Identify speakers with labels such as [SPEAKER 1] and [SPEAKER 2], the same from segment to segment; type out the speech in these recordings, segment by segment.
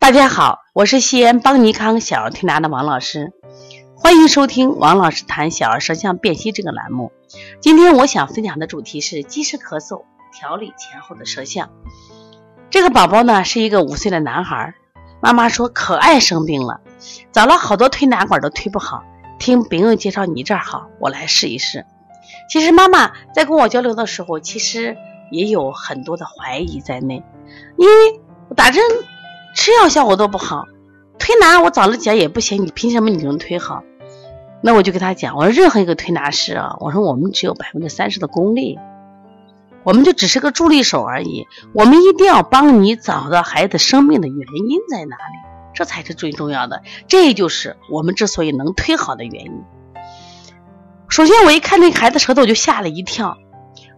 [SPEAKER 1] 大家好，我是西安邦尼康小儿推拿的王老师，欢迎收听王老师谈小儿舌象辨析这个栏目。今天我想分享的主题是积食咳嗽调理前后的舌象。这个宝宝呢是一个五岁的男孩，妈妈说可爱生病了，找了好多推拿馆都推不好，听别人介绍你这儿好，我来试一试。其实妈妈在跟我交流的时候，其实也有很多的怀疑在内，因为打针。吃药效果都不好，推拿我找了姐也不行，你凭什么你能推好？那我就跟他讲，我说任何一个推拿师啊，我说我们只有百分之三十的功力，我们就只是个助力手而已。我们一定要帮你找到孩子生病的原因在哪里，这才是最重要的。这就是我们之所以能推好的原因。首先，我一看那孩子舌头，我就吓了一跳。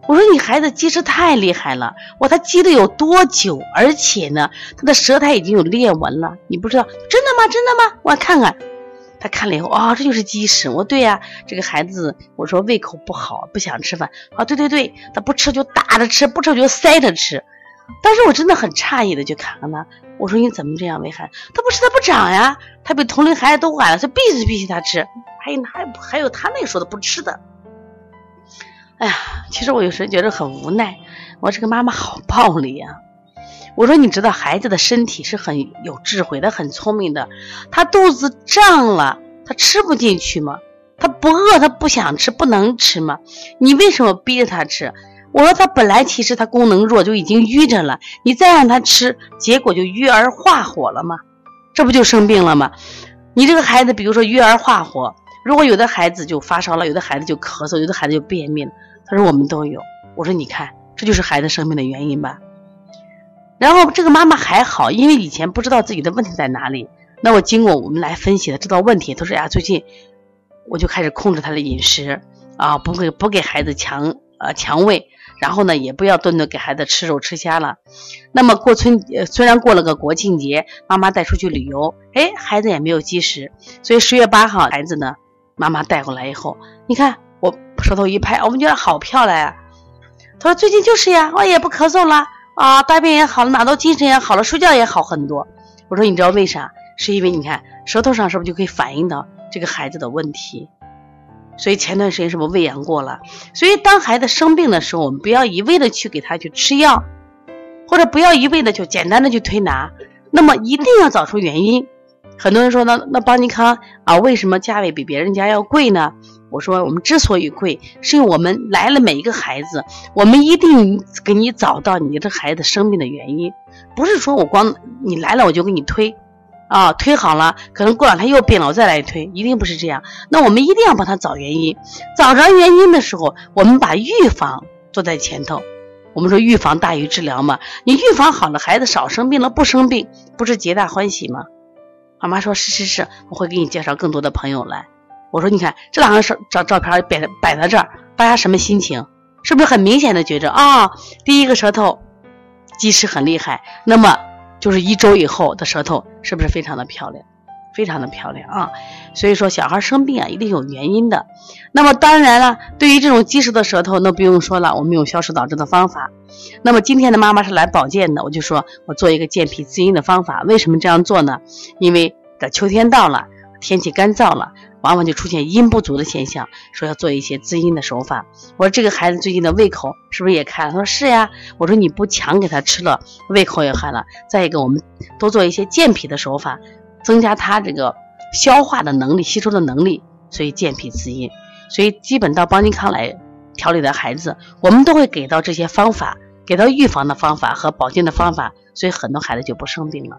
[SPEAKER 1] 我说你孩子积食太厉害了，哇，他积的有多久？而且呢，他的舌苔已经有裂纹了，你不知道？真的吗？真的吗？我看看。他看了以后，啊，这就是积食。我对呀，这个孩子，我说胃口不好，不想吃饭。啊，对对对，他不吃就打着吃，不吃就塞着吃。当时我真的很诧异的就看看他，我说你怎么这样喂孩子？他不吃他不长呀，他比同龄孩子都晚了，他必须必须他吃。还有还还有他那说的不吃的。哎呀，其实我有时觉得很无奈，我这个妈妈好暴力呀！我说你知道孩子的身体是很有智慧的，很聪明的，他肚子胀了，他吃不进去吗？他不饿，他不想吃，不能吃吗？你为什么逼着他吃？我说他本来其实他功能弱，就已经淤着了，你再让他吃，结果就淤而化火了吗？这不就生病了吗？你这个孩子，比如说淤而化火。如果有的孩子就发烧了，有的孩子就咳嗽，有的孩子就便秘了。他说我们都有。我说你看，这就是孩子生病的原因吧。然后这个妈妈还好，因为以前不知道自己的问题在哪里。那我经过我们来分析的，知道问题。他说呀，最近我就开始控制他的饮食啊，不给不给孩子强呃强喂，然后呢也不要顿顿给孩子吃肉吃虾了。那么过春虽然过了个国庆节，妈妈带出去旅游，哎，孩子也没有积食，所以十月八号孩子呢。妈妈带过来以后，你看我舌头一拍，我们觉得好漂亮呀。他说最近就是呀，我也不咳嗽了啊，大便也好了，哪都精神也好了，睡觉也好很多。我说你知道为啥？是因为你看舌头上是不是就可以反映到这个孩子的问题？所以前段时间是不是喂养过了？所以当孩子生病的时候，我们不要一味的去给他去吃药，或者不要一味的就简单的去推拿，那么一定要找出原因。很多人说，那那邦尼康啊，为什么价位比别人家要贵呢？我说，我们之所以贵，是因为我们来了每一个孩子，我们一定给你找到你这孩子生病的原因，不是说我光你来了我就给你推，啊，推好了，可能过两天又病了，我再来推，一定不是这样。那我们一定要帮他找原因，找着原因的时候，我们把预防做在前头。我们说预防大于治疗嘛，你预防好了，孩子少生病了，不生病，不是皆大欢喜吗？妈妈说：“是是是，我会给你介绍更多的朋友来。”我说：“你看这两张照照片摆摆在这儿，大家什么心情？是不是很明显的觉着啊？第一个舌头积食很厉害，那么就是一周以后的舌头是不是非常的漂亮？非常的漂亮啊！所以说小孩生病啊，一定有原因的。那么当然了，对于这种积食的舌头，那不用说了，我们用消食导致的方法。那么今天的妈妈是来保健的，我就说我做一个健脾滋阴的方法。为什么这样做呢？因为这秋天到了，天气干燥了，往往就出现阴不足的现象，说要做一些滋阴的手法。我说这个孩子最近的胃口是不是也开了？他说是呀。我说你不强给他吃了，胃口也开了。再一个，我们多做一些健脾的手法，增加他这个消化的能力、吸收的能力，所以健脾滋阴。所以基本到邦尼康来。调理的孩子，我们都会给到这些方法，给到预防的方法和保健的方法，所以很多孩子就不生病了。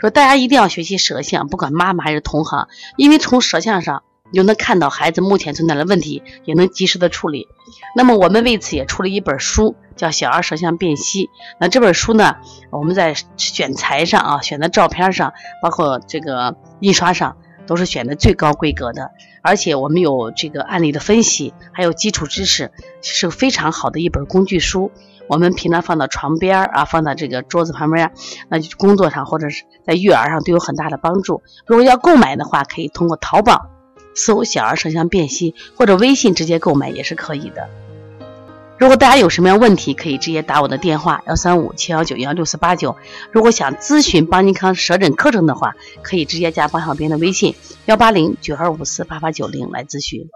[SPEAKER 1] 说大家一定要学习舌象，不管妈妈还是同行，因为从舌象上你就能看到孩子目前存在的问题，也能及时的处理。那么我们为此也出了一本书，叫《小儿舌象辨析》。那这本书呢，我们在选材上啊，选的照片上，包括这个印刷上。都是选的最高规格的，而且我们有这个案例的分析，还有基础知识，是非常好的一本工具书。我们平常放到床边啊，放到这个桌子旁边，那就工作上或者是在育儿上都有很大的帮助。如果要购买的话，可以通过淘宝搜“小儿舌象辨析”或者微信直接购买也是可以的。如果大家有什么样问题，可以直接打我的电话幺三五七幺九幺六四八九。如果想咨询邦尼康舌诊课程的话，可以直接加邦小兵的微信幺八零九二五四八八九零来咨询。